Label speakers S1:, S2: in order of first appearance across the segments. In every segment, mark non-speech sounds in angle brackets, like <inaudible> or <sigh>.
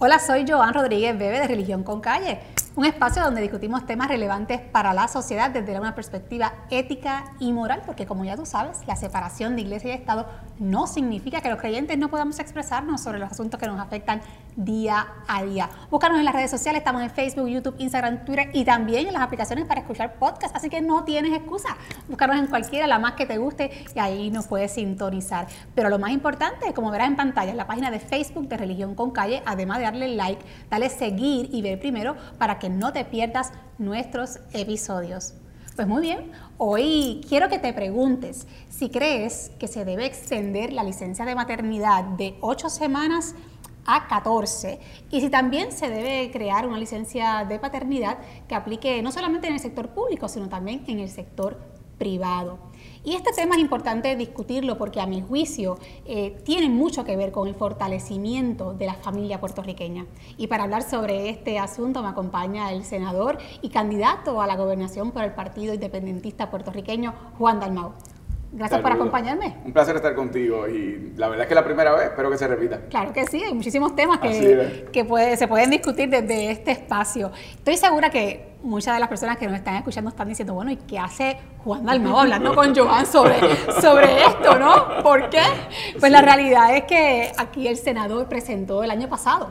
S1: Hola, soy Joan Rodríguez Bebe de Religión con Calle, un espacio donde discutimos temas relevantes para la sociedad desde una perspectiva ética y moral, porque como ya tú sabes, la separación de iglesia y Estado no significa que los creyentes no podamos expresarnos sobre los asuntos que nos afectan día a día. Búscanos en las redes sociales, estamos en Facebook, YouTube, Instagram, Twitter y también en las aplicaciones para escuchar podcasts, así que no tienes excusa. Búscanos en cualquiera, la más que te guste y ahí nos puedes sintonizar. Pero lo más importante, como verás en pantalla, en la página de Facebook de Religión con Calle, además de darle like, dale seguir y ver primero para que no te pierdas nuestros episodios. Pues muy bien, hoy quiero que te preguntes si crees que se debe extender la licencia de maternidad de 8 semanas a 14 y si también se debe crear una licencia de paternidad que aplique no solamente en el sector público, sino también en el sector privado. Y este tema es importante discutirlo porque a mi juicio eh, tiene mucho que ver con el fortalecimiento de la familia puertorriqueña. Y para hablar sobre este asunto me acompaña el senador y candidato a la gobernación por el Partido Independentista Puertorriqueño, Juan Dalmau. Gracias por acompañarme.
S2: Un placer estar contigo y la verdad es que es la primera vez, espero que se repita.
S1: Claro que sí, hay muchísimos temas que, que se pueden discutir desde este espacio. Estoy segura que muchas de las personas que nos están escuchando están diciendo, bueno, ¿y qué hace Juan Dalmau hablando con Joan sobre, sobre esto, no? ¿Por qué? Pues la realidad es que aquí el senador presentó el año pasado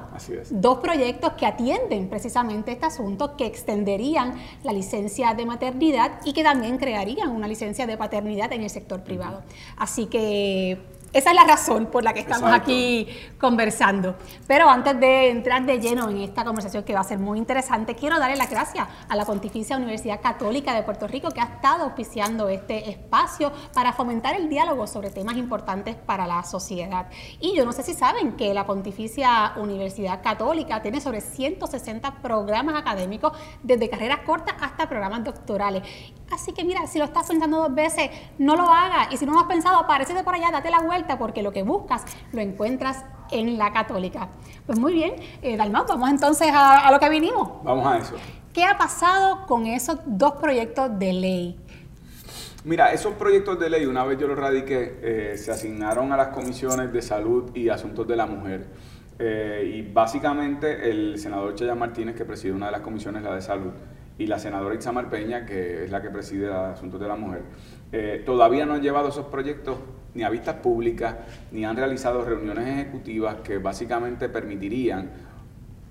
S1: dos proyectos que atienden precisamente este asunto, que extenderían la licencia de maternidad y que también crearían una licencia de paternidad en el sector privado. Así que esa es la razón por la que estamos aquí conversando. Pero antes de entrar de lleno en esta conversación que va a ser muy interesante, quiero darle las gracias a la Pontificia Universidad Católica de Puerto Rico que ha estado auspiciando este espacio para fomentar el diálogo sobre temas importantes para la sociedad. Y yo no sé si saben que la Pontificia Universidad Católica tiene sobre 160 programas académicos, desde carreras cortas hasta programas doctorales. Así que mira, si lo estás pensando dos veces, no lo hagas. Y si no lo has pensado, aparecete por allá, date la vuelta, porque lo que buscas lo encuentras en la católica. Pues muy bien, eh, Dalmau, vamos entonces a, lo que vinimos.
S2: Vamos a eso.
S1: ¿Qué ha pasado con esos dos proyectos de ley?
S2: Mira, esos proyectos de ley, una vez yo los radiqué, eh, se asignaron a las comisiones de salud y asuntos de la mujer. Eh, y básicamente el senador Chaya Martínez, que preside una de las comisiones, la de salud, y la senadora Itzamar Peña, que es la que preside asuntos de la mujer, eh, todavía no han llevado esos proyectos ni a vistas públicas, ni han realizado reuniones ejecutivas que básicamente permitirían,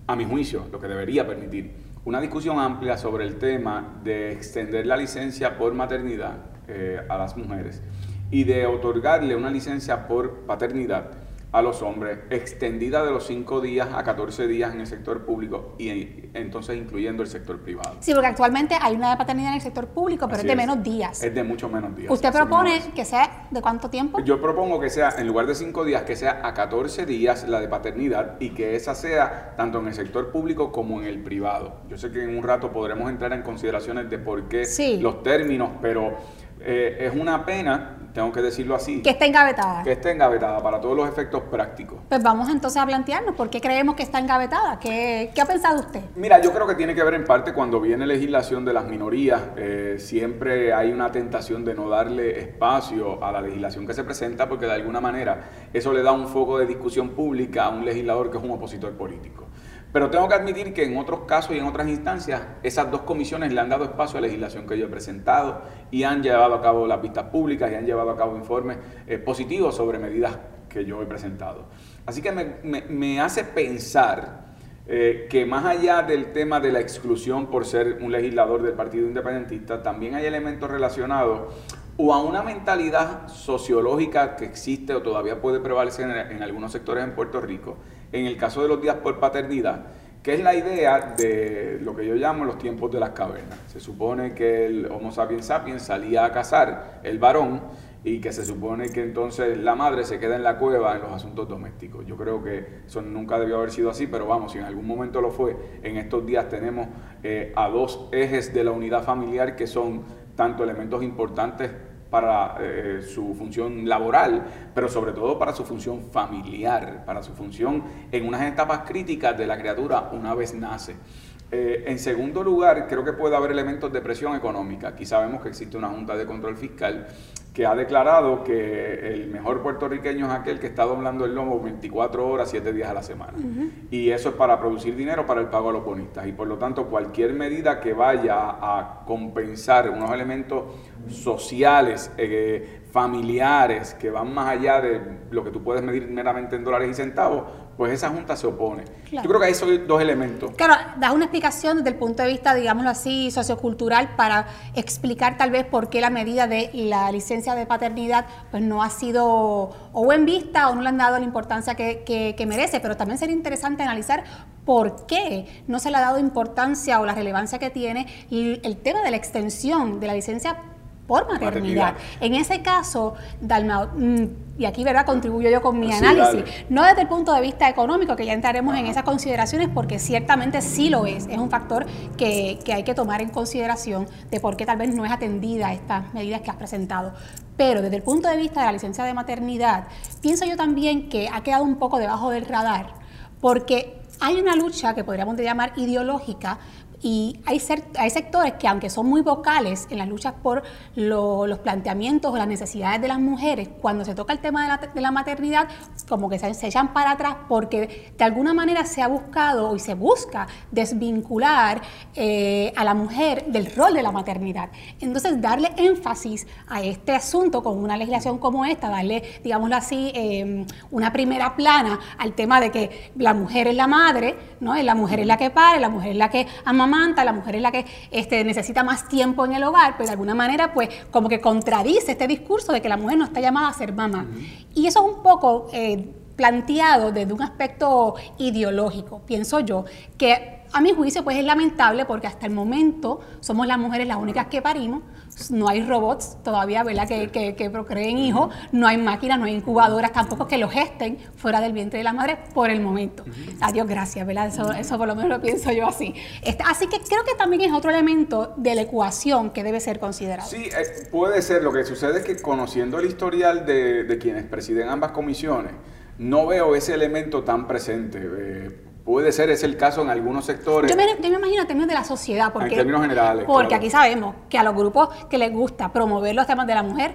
S2: a mi juicio, lo que debería permitir, una discusión amplia sobre el tema de extender la licencia por maternidad eh, a las mujeres y de otorgarle una licencia por paternidad a los hombres, extendida de los 5 días a 14 días en el sector público y entonces incluyendo el sector privado.
S1: Sí, porque actualmente hay una de paternidad en el sector público, pero es de menos días.
S2: Es de mucho menos días.
S1: ¿Usted propone que sea de cuánto tiempo?
S2: Yo propongo que sea, en lugar de 5 días, que sea a 14 días la de paternidad y que esa sea tanto en el sector público como en el privado. Yo sé que en un rato podremos entrar en consideraciones de por qué los términos, pero eh, es una pena tengo que decirlo así.
S1: Que esté engavetada.
S2: Que esté engavetada para todos los efectos prácticos.
S1: Pues vamos entonces a plantearnos por qué creemos que está engavetada. ¿Qué, qué ha pensado usted?
S2: Mira, yo creo que tiene que ver en parte cuando viene legislación de las minorías, eh, siempre hay una tentación de no darle espacio a la legislación que se presenta porque de alguna manera eso le da un foco de discusión pública a un legislador que es un opositor político. Pero tengo que admitir que en otros casos y en otras instancias, esas dos comisiones le han dado espacio a la legislación que yo he presentado y han llevado a cabo las vistas públicas y han llevado a cabo informes eh, positivos sobre medidas que yo he presentado. Así que me, hace pensar eh, que más allá del tema de la exclusión por ser un legislador del Partido Independentista, también hay elementos relacionados o a una mentalidad sociológica que existe o todavía puede prevalecer en algunos sectores en Puerto Rico, en el caso de los días por paternidad, que es la idea de lo que yo llamo los tiempos de las cavernas. Se supone que el Homo sapiens sapiens salía a cazar, el varón, y que se supone que entonces la madre se queda en la cueva en los asuntos domésticos. Yo creo que eso nunca debió haber sido así, pero vamos, si en algún momento lo fue, en estos días tenemos eh, a dos ejes de la unidad familiar que son tanto elementos importantes para eh, su función laboral, pero sobre todo para su función familiar, para su función en unas etapas críticas de la criatura una vez nace. Eh, en segundo lugar, creo que puede haber elementos de presión económica. Aquí sabemos que existe una Junta de Control Fiscal que ha declarado que el mejor puertorriqueño es aquel que está doblando el lomo 24 horas, 7 días a la semana. Y eso es para producir dinero para el pago a los bonistas. Y por lo tanto, cualquier medida que vaya a compensar unos elementos sociales, eh, familiares, que van más allá de lo que tú puedes medir meramente en dólares y centavos, pues esa junta se opone. Yo creo que ahí son dos elementos.
S1: Claro, das una explicación desde el punto de vista, digámoslo así, sociocultural para explicar tal vez por qué la medida de la licencia de paternidad pues no ha sido o en vista o no le han dado la importancia que, merece, pero también sería interesante analizar por qué no se le ha dado importancia o la relevancia que tiene el tema de la extensión de la licencia por maternidad. En ese caso, Dalmao, mm, y aquí verdad contribuyo yo con mi análisis, no desde el punto de vista económico, que ya entraremos en esas consideraciones, porque ciertamente sí lo es, es un factor que, que hay que tomar en consideración de por qué tal vez no es atendida estas medidas que has presentado. Pero desde el punto de vista de la licencia de maternidad, pienso yo también que ha quedado un poco debajo del radar, porque hay una lucha que podríamos llamar ideológica y hay, sectores que, aunque son muy vocales en las luchas por los planteamientos o las necesidades de las mujeres, cuando se toca el tema de la, maternidad, como que se, echan para atrás porque de alguna manera se ha buscado y se busca desvincular eh, a la mujer del rol de la maternidad. Entonces, darle énfasis a este asunto con una legislación como esta, darle, digámoslo así, em, una primera plana al tema de que la mujer es la madre, ¿no? la mujer es la que pare, la mujer es la que ama la mujer es la que este, necesita más tiempo en el hogar, pero de alguna manera pues como que contradice este discurso de que la mujer no está llamada a ser mamá. Y eso es un poco eh, planteado desde un aspecto ideológico, pienso yo, que a mi juicio pues es lamentable porque hasta el momento somos las mujeres las únicas que parimos, no hay robots todavía, ¿verdad? Que, que, procreen hijos, no hay máquinas, no hay incubadoras tampoco que lo gesten fuera del vientre de la madre por el momento. Adiós, gracias, ¿verdad? Eso, eso por lo menos lo pienso yo así. Este, así que creo que también es otro elemento de la ecuación que debe ser considerado.
S2: Sí, eh, puede ser. Lo que sucede es que conociendo el historial de, de quienes presiden ambas comisiones, no veo ese elemento tan presente. Eh, Puede ser, es el caso en algunos sectores.
S1: Yo me, imagino en términos de la sociedad, porque,
S2: en términos generales.
S1: Porque aquí sabemos que a los grupos que les gusta promover los temas de la mujer,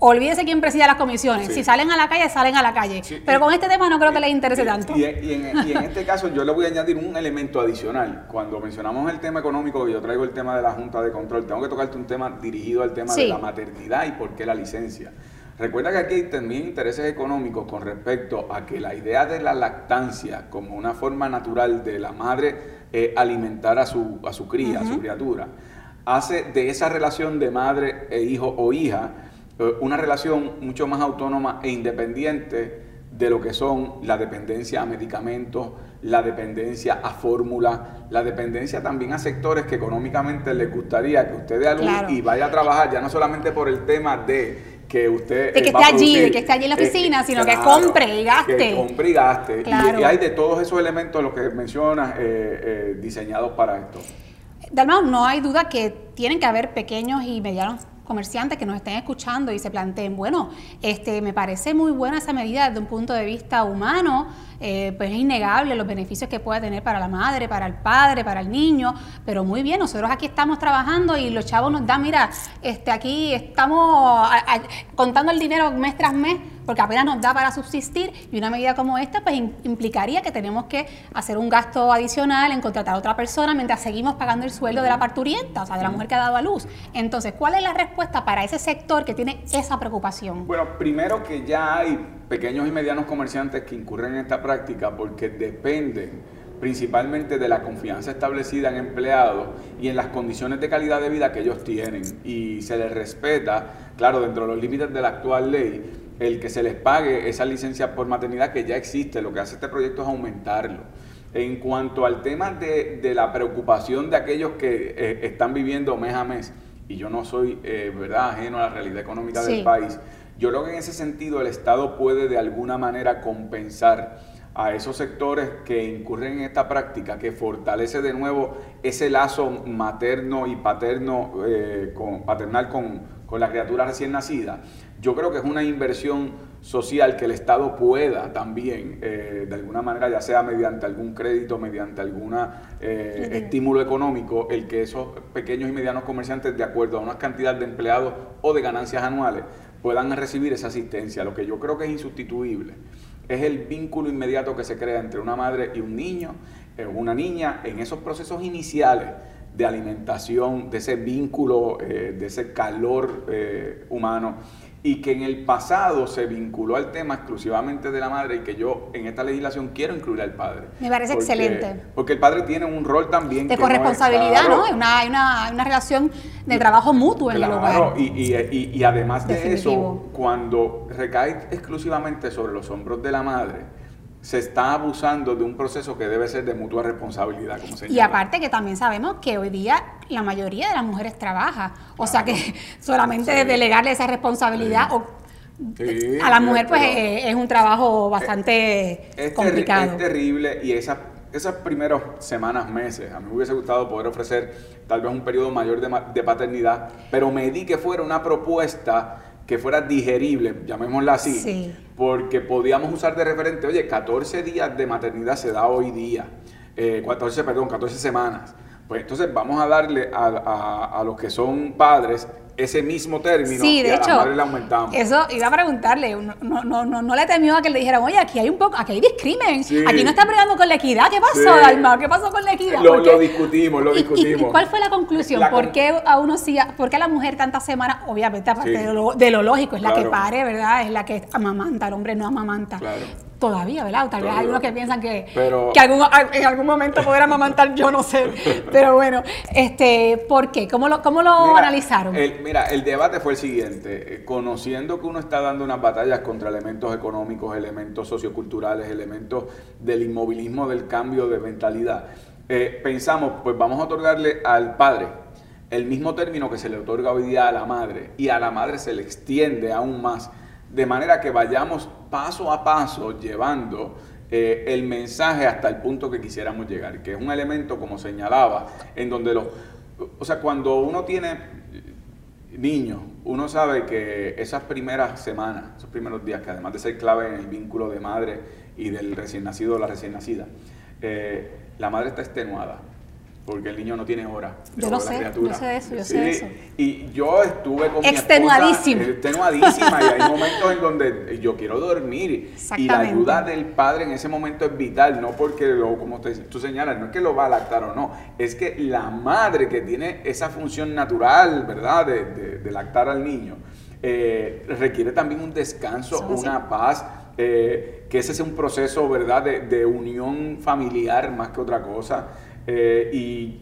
S1: olvídese quién presida las comisiones. Si salen a la calle, salen a la calle. Pero con este tema no creo que les interese tanto.
S2: Y, en, este caso yo le voy a añadir un elemento adicional. Cuando mencionamos el tema económico, yo traigo el tema de la Junta de Control, tengo que tocarte un tema dirigido al tema de la maternidad y por qué la licencia. Recuerda que aquí hay también intereses económicos con respecto a que la idea de la lactancia como una forma natural de la madre eh, alimentar a su, a su cría, a su criatura, hace de esa relación de madre e hijo o hija eh, una relación mucho más autónoma e independiente de lo que son la dependencia a medicamentos, la dependencia a fórmula, la dependencia también a sectores que económicamente les gustaría que usted dé a luz y vaya a trabajar, ya no solamente por el tema de que usted
S1: de que esté allí, de que esté allí en la eh, oficina, sino que compre y gaste.
S2: Que compre y gaste. Y, hay de todos esos elementos, los que mencionas, eh, eh, diseñados para esto.
S1: Dalmau, no hay duda que tienen que haber pequeños y medianos comerciantes que nos estén escuchando y se planteen, bueno, este, me parece muy buena esa medida desde un punto de vista humano, eh, pues es innegable los beneficios que puede tener para la madre, para el padre, para el niño, pero muy bien, nosotros aquí estamos trabajando y los chavos nos dan, mira, este, aquí estamos contando el dinero mes tras mes porque apenas nos da para subsistir y una medida como esta pues implicaría que tenemos que hacer un gasto adicional en contratar a otra persona mientras seguimos pagando el sueldo de la parturienta, o sea, de la mujer que ha dado a luz. Entonces, ¿cuál es la respuesta para ese sector que tiene esa preocupación?
S2: Bueno, primero que ya hay pequeños y medianos comerciantes que incurren en esta práctica porque dependen principalmente de la confianza establecida en empleados y en las condiciones de calidad de vida que ellos tienen. Y se les respeta, claro, dentro de los límites de la actual ley, el que se les pague esa licencia por maternidad que ya existe. Lo que hace este proyecto es aumentarlo. En cuanto al tema de, la preocupación de aquellos que eh, están viviendo mes a mes, y yo no soy, eh, ¿verdad?, ajeno a la realidad económica del país, yo creo que en ese sentido el Estado puede de alguna manera compensar a esos sectores que incurren en esta práctica, que fortalece de nuevo ese lazo materno y paterno, eh, con, paternal con, con la criatura recién nacida. Yo creo que es una inversión social que el Estado pueda también, eh, de alguna manera, ya sea mediante algún crédito, mediante algún eh, estímulo económico, el que esos pequeños y medianos comerciantes, de acuerdo a una cantidad de empleados o de ganancias anuales, puedan recibir esa asistencia. Lo que yo creo que es insustituible es el vínculo inmediato que se crea entre una madre y un niño, eh, una niña, en esos procesos iniciales de alimentación, de ese vínculo, eh, de ese calor eh, humano y que en el pasado se vinculó al tema exclusivamente de la madre y que yo en esta legislación quiero incluir al padre.
S1: Me parece excelente.
S2: Porque el padre tiene un rol también.
S1: De corresponsabilidad, ¿no? Hay una, una, una, relación de trabajo mutuo en el hogar.
S2: Y, y, y, además de eso, cuando recae exclusivamente sobre los hombros de la madre, se está abusando de un proceso que debe ser de mutua responsabilidad. Como
S1: y aparte que también sabemos que hoy día la mayoría de las mujeres trabaja, o sea que <laughs> solamente delegarle esa responsabilidad a la mujer pues es, un trabajo bastante complicado.
S2: es terrible y esas, esas primeras semanas, meses, a mí me hubiese gustado poder ofrecer tal vez un periodo mayor de, de paternidad, pero me di que fuera una propuesta que fuera digerible, llamémosla así, porque podíamos usar de referente, oye, 14 días de maternidad se da hoy día, 14, eh, perdón, 14 semanas. Pues entonces vamos a darle a, a, a los que son padres ese mismo término
S1: sí, de hecho, le aumentamos. Eso iba a preguntarle, no, no, no, no le temió a que le dijeran, oye, aquí hay un poco, aquí hay discrimen, aquí no está peleando con la equidad, ¿qué pasó, Dalma? ¿Qué pasó con la equidad?
S2: Lo, lo discutimos, lo discutimos.
S1: ¿Y, cuál fue la conclusión? ¿Por qué a uno sí, por qué a la mujer tantas semanas, obviamente aparte de, lo, de, lo, lógico, es la que pare, ¿verdad? Es la que amamanta, el hombre no amamanta. Claro todavía, ¿verdad? Tal vez hay algunos que piensan que, que en algún momento podrán amamantar, yo no sé. <laughs> Pero bueno, este, ¿por qué? ¿Cómo lo, cómo lo analizaron?
S2: mira, el debate fue el siguiente. Eh, conociendo que uno está dando unas batallas contra elementos económicos, elementos socioculturales, elementos del inmovilismo, del cambio de mentalidad, eh, pensamos, pues vamos a otorgarle al padre el mismo término que se le otorga hoy día a la madre y a la madre se le extiende aún más de manera que vayamos paso a paso llevando eh, el mensaje hasta el punto que quisiéramos llegar, que es un elemento, como señalaba, en donde los... O sea, cuando uno tiene niños, uno sabe que esas primeras semanas, esos primeros días, que además de ser clave en el vínculo de madre y del recién nacido o la recién nacida, eh, la madre está extenuada porque el niño no tiene hora.
S1: Yo lo sé, yo sé eso, yo sé eso.
S2: Y yo estuve con
S1: extenuadísima.
S2: mi extenuadísima y hay momentos en donde yo quiero dormir y la ayuda del padre en ese momento es vital, no porque lo, como tú señalas, no es que lo va a lactar o no, es que la madre que tiene esa función natural, ¿verdad?, de, lactar al niño, eh, requiere también un descanso, una paz. Eh, que ese sea un proceso, ¿verdad?, de, de unión familiar más que otra cosa. Eh,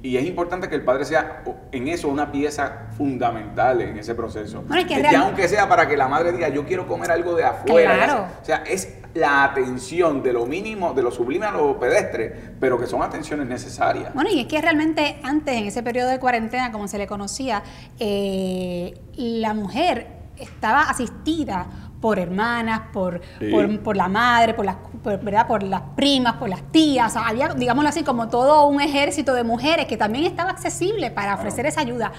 S2: y, es importante que el padre sea en eso una pieza fundamental en ese proceso. aunque sea para que la madre diga, yo quiero comer algo de afuera. O sea, es la atención de lo mínimo, de lo sublime a lo pedestre, pero que son atenciones necesarias.
S1: Bueno, y es que realmente antes, en ese periodo de cuarentena, como se le conocía, eh, la mujer estaba asistida por hermanas, por, por, la madre, por las, ¿verdad? por las primas, por las tías. había, digámoslo así, como todo un ejército de mujeres que también estaba accesible para ofrecer esa ayuda.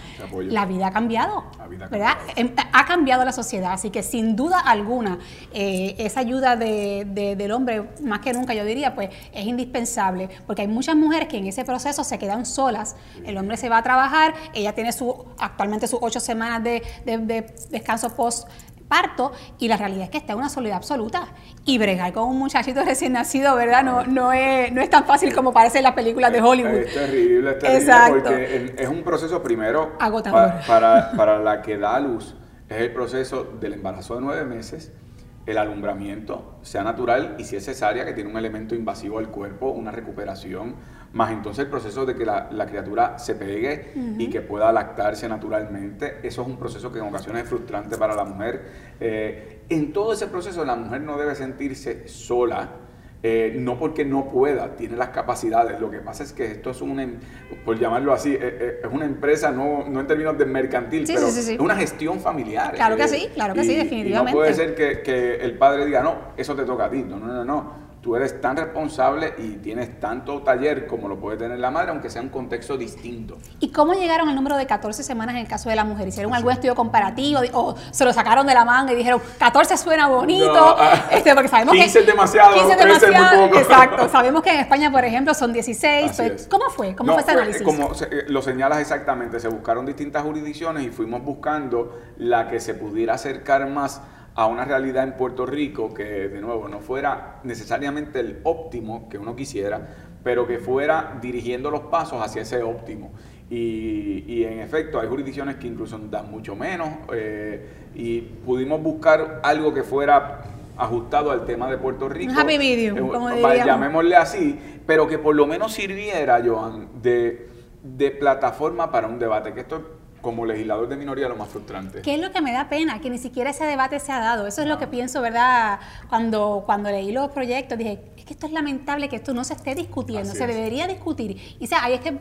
S1: La vida ha cambiado, ¿verdad? Em, ha cambiado la sociedad, así que sin duda alguna eh, esa ayuda de, del hombre, más que nunca yo diría, pues es indispensable, porque hay muchas mujeres que en ese proceso se quedan solas, el hombre se va a trabajar, ella tiene su actualmente sus ocho semanas de, de descanso post parto y la realidad es que está en una soledad absoluta. Y bregar con un muchachito recién nacido, ¿verdad? No, no, es, no es tan fácil como parece en las películas de Hollywood.
S2: Es, terrible, es terrible porque es un proceso primero
S1: Agotador.
S2: Para, para, la que da luz. Es el proceso del embarazo de nueve meses, el alumbramiento, sea natural y si es cesárea, que tiene un elemento invasivo al cuerpo, una recuperación, más entonces el proceso de que la, criatura se pegue y que pueda lactarse naturalmente, eso es un proceso que en ocasiones es frustrante para la mujer. Eh, en todo ese proceso la mujer no debe sentirse sola, eh, no porque no pueda, tiene las capacidades. Lo que pasa es que esto es una, em, por llamarlo así, eh, es una empresa, no, no en términos de mercantil, pero es una gestión familiar.
S1: Claro que sí, claro que sí, definitivamente.
S2: no puede ser que, que, el padre diga, no, eso te toca a ti. No, no, no, no tú eres tan responsable y tienes tanto taller como lo puede tener la madre, aunque sea un contexto distinto.
S1: ¿Y cómo llegaron al número de 14 semanas en el caso de la mujer? ¿Hicieron algún estudio comparativo o se lo sacaron de la manga y dijeron 14 suena bonito?
S2: Ah, <laughs>
S1: este, porque sabemos
S2: 15 es demasiado,
S1: 15 es demasiado, exacto. <laughs> Sabemos que en España, por ejemplo, son 16. Pues, ¿Cómo fue? ¿Cómo fue ese análisis?
S2: Como eh, lo señalas exactamente, se buscaron distintas jurisdicciones y fuimos buscando la que se pudiera acercar más a una realidad en Puerto Rico que, de nuevo, no fuera necesariamente el óptimo que uno quisiera, pero que fuera dirigiendo los pasos hacia ese óptimo. Y, en efecto, hay jurisdicciones que incluso dan mucho menos eh, y pudimos buscar algo que fuera ajustado al tema de Puerto Rico.
S1: Un happy medium,
S2: eh,
S1: como
S2: Llamémosle así, pero que por lo menos sirviera, Joan, de, de plataforma para un debate, que esto como legislador de minoría lo más frustrante.
S1: ¿Qué es lo que me da pena? Que ni siquiera ese debate se ha dado. Eso es lo que pienso, ¿verdad? Cuando, cuando leí los proyectos, dije, es que esto es lamentable que esto no se esté discutiendo, se debería discutir. Y o sea, ahí es que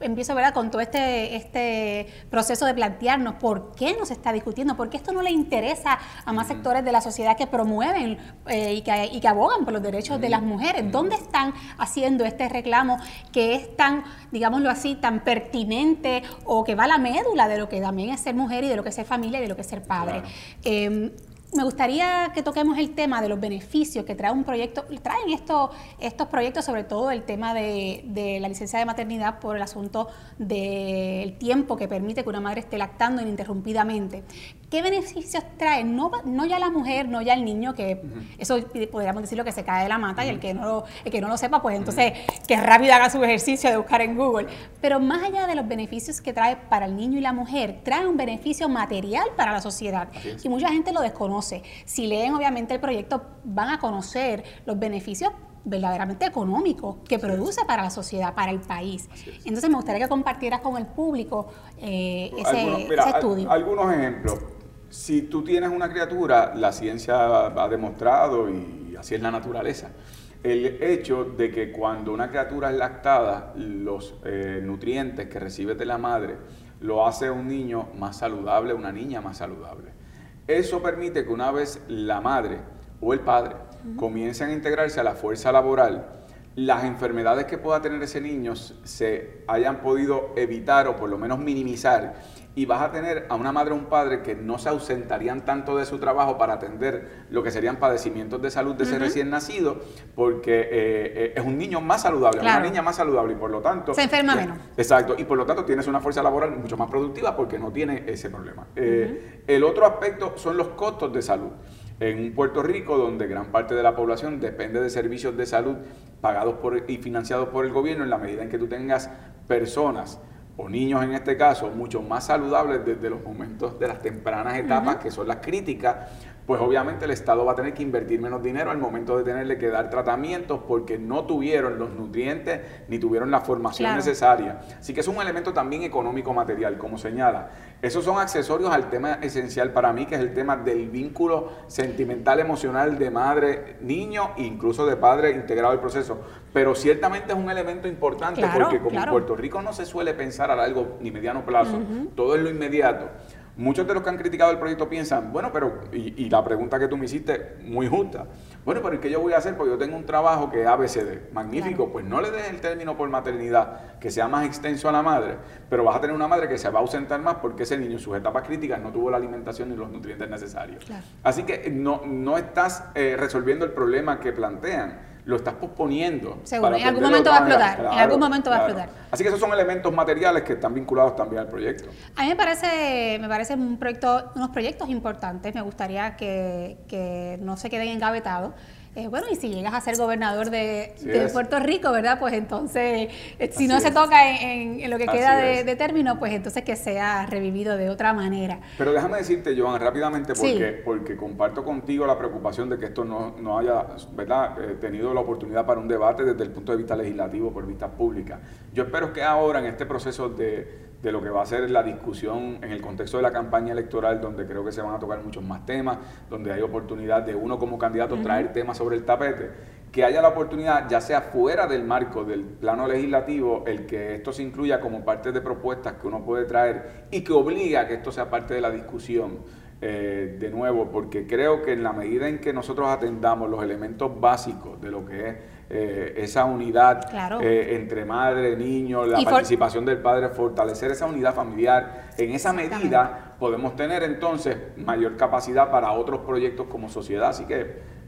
S1: empiezo ¿verdad? con todo este, este proceso de plantearnos por qué nos está discutiendo, por qué esto no le interesa a más sectores de la sociedad que promueven eh, y, que, y, que, abogan por los derechos de las mujeres. ¿Dónde están haciendo este reclamo que es tan, digámoslo así, tan pertinente o que va a la médula de lo que también es ser mujer y de lo que es ser familia y de lo que es ser padre? Em, me gustaría que toquemos el tema de los beneficios que trae un proyecto, traen estos, estos proyectos, sobre todo el tema de, la licencia de maternidad por el asunto del tiempo que permite que una madre esté lactando ininterrumpidamente. ¿Qué beneficios trae? No, no ya la mujer, no ya el niño, que eso podríamos decirlo que se cae de la mata y el que, no lo, el que no lo sepa, pues entonces que rápido haga su ejercicio de buscar en Google. Pero más allá de los beneficios que trae para el niño y la mujer, trae un beneficio material para la sociedad. Y mucha gente lo desconoce. Si leen obviamente el proyecto, van a conocer los beneficios verdaderamente económicos que produce para la sociedad, para el país. Entonces me gustaría que compartieras con el público eh, ese, estudio.
S2: algunos ejemplos si tú tienes una criatura, la ciencia ha demostrado, y así es la naturaleza, el hecho de que cuando una criatura es lactada, los eh, nutrientes que recibe de la madre lo hace un niño más saludable, una niña más saludable. Eso permite que una vez la madre o el padre comiencen a integrarse a la fuerza laboral, las enfermedades que pueda tener ese niño se hayan podido evitar o por lo menos minimizar y vas a tener a una madre o un padre que no se ausentarían tanto de su trabajo para atender lo que serían padecimientos de salud de ese recién nacido, porque eh, eh, es un niño más saludable, una niña más saludable y por lo tanto...
S1: Se enferma menos.
S2: Exacto, y por lo tanto tienes una fuerza laboral mucho más productiva porque no tiene ese problema. Eh, el otro aspecto son los costos de salud. En un Puerto Rico donde gran parte de la población depende de servicios de salud pagados por, y financiados por el gobierno, en la medida en que tú tengas personas o niños en este caso, mucho más saludables desde los momentos de las tempranas etapas, que son las críticas, pues obviamente el Estado va a tener que invertir menos dinero al momento de tenerle que dar tratamientos porque no tuvieron los nutrientes ni tuvieron la formación necesaria. Así que es un elemento también económico material, como señala. Esos son accesorios al tema esencial para mí, que es el tema del vínculo sentimental, emocional de madre, niño e incluso de padre integrado al proceso. Pero ciertamente es un elemento importante porque como en Puerto Rico no se suele pensar a largo ni mediano plazo, todo es lo inmediato. Muchos de los que han criticado el proyecto piensan, bueno, pero, y, la pregunta que tú me hiciste, muy justa, bueno, pero ¿qué yo voy a hacer? Porque yo tengo un trabajo que es ABCD, magnífico, pues no le des el término por maternidad que sea más extenso a la madre, pero vas a tener una madre que se va a ausentar más porque ese niño en sus etapas críticas no tuvo la alimentación ni los nutrientes necesarios. Así que no, no estás eh, resolviendo el problema que plantean lo estás posponiendo.
S1: Seguro, en algún momento va a explotar. en algún momento va a explotar.
S2: Así que esos son elementos materiales que están vinculados también al proyecto.
S1: A mí me parece, me parece un proyecto, unos proyectos importantes. Me gustaría que, que no se queden engavetados. Eh, bueno, y si llegas a ser gobernador de, Puerto Rico, ¿verdad? Pues entonces, eh, si no se toca en, lo que queda de, término, pues entonces que sea revivido de otra manera.
S2: Pero déjame decirte, Joan, rápidamente, porque, porque comparto contigo la preocupación de que esto no, haya, ¿verdad?, eh, tenido la oportunidad para un debate desde el punto de vista legislativo, por vista pública. Yo espero que ahora, en este proceso de de lo que va a ser la discusión en el contexto de la campaña electoral, donde creo que se van a tocar muchos más temas, donde hay oportunidad de uno como candidato traer temas sobre el tapete, que haya la oportunidad, ya sea fuera del marco del plano legislativo, el que esto se incluya como parte de propuestas que uno puede traer y que obliga a que esto sea parte de la discusión eh, de nuevo, porque creo que en la medida en que nosotros atendamos los elementos básicos de lo que es eh, esa unidad eh, entre madre, niño, la participación del padre, fortalecer esa unidad familiar, en esa medida podemos tener entonces mayor capacidad para otros proyectos como sociedad. Así que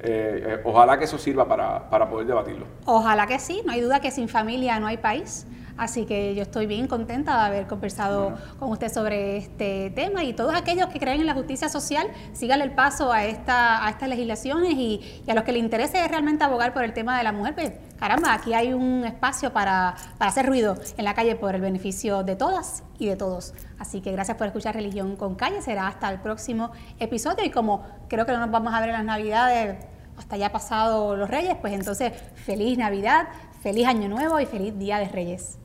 S2: ojalá que eso sirva para, para poder debatirlo.
S1: Ojalá que sí, no hay duda que sin familia no hay país. Así que yo estoy bien contenta de haber conversado con usted sobre este tema y todos aquellos que creen en la justicia social, síganle el paso a, esta, a estas legislaciones y, a los que les interese realmente abogar por el tema de la mujer, pues caramba, aquí hay un espacio para, hacer ruido en la calle por el beneficio de todas y de todos. Así que gracias por escuchar Religión con Calle, será hasta el próximo episodio y como creo que no nos vamos a ver en las Navidades hasta ya pasado los Reyes, pues entonces feliz Navidad, feliz Año Nuevo y feliz Día de Reyes.